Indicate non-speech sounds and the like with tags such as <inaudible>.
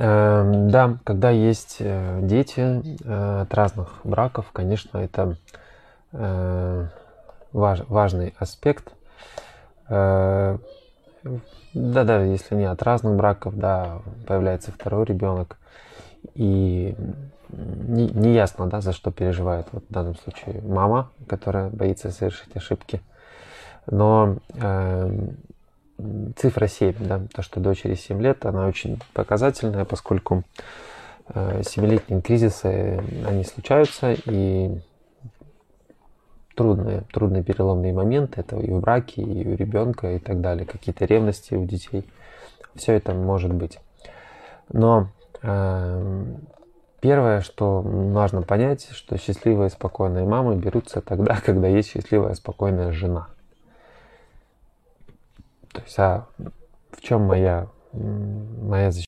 Эм, да, когда есть э, дети э, от разных браков, конечно, это э, важ, важный аспект. Да-да, если не от разных браков, да, появляется второй ребенок. И не, не ясно, да, за что переживает вот в данном случае мама, которая боится совершить ошибки. Но э, цифра 7, да, то, что дочери 7 лет, она очень показательная, поскольку э, 7-летние кризисы, они случаются, и трудные, трудные переломные моменты, это и в браке, и у ребенка, и так далее, какие-то ревности у детей, все это может быть. Но э, первое, что важно понять, что счастливые, спокойные мамы берутся тогда, <laughs> когда есть счастливая, спокойная жена. То есть, а в чем моя, моя защита?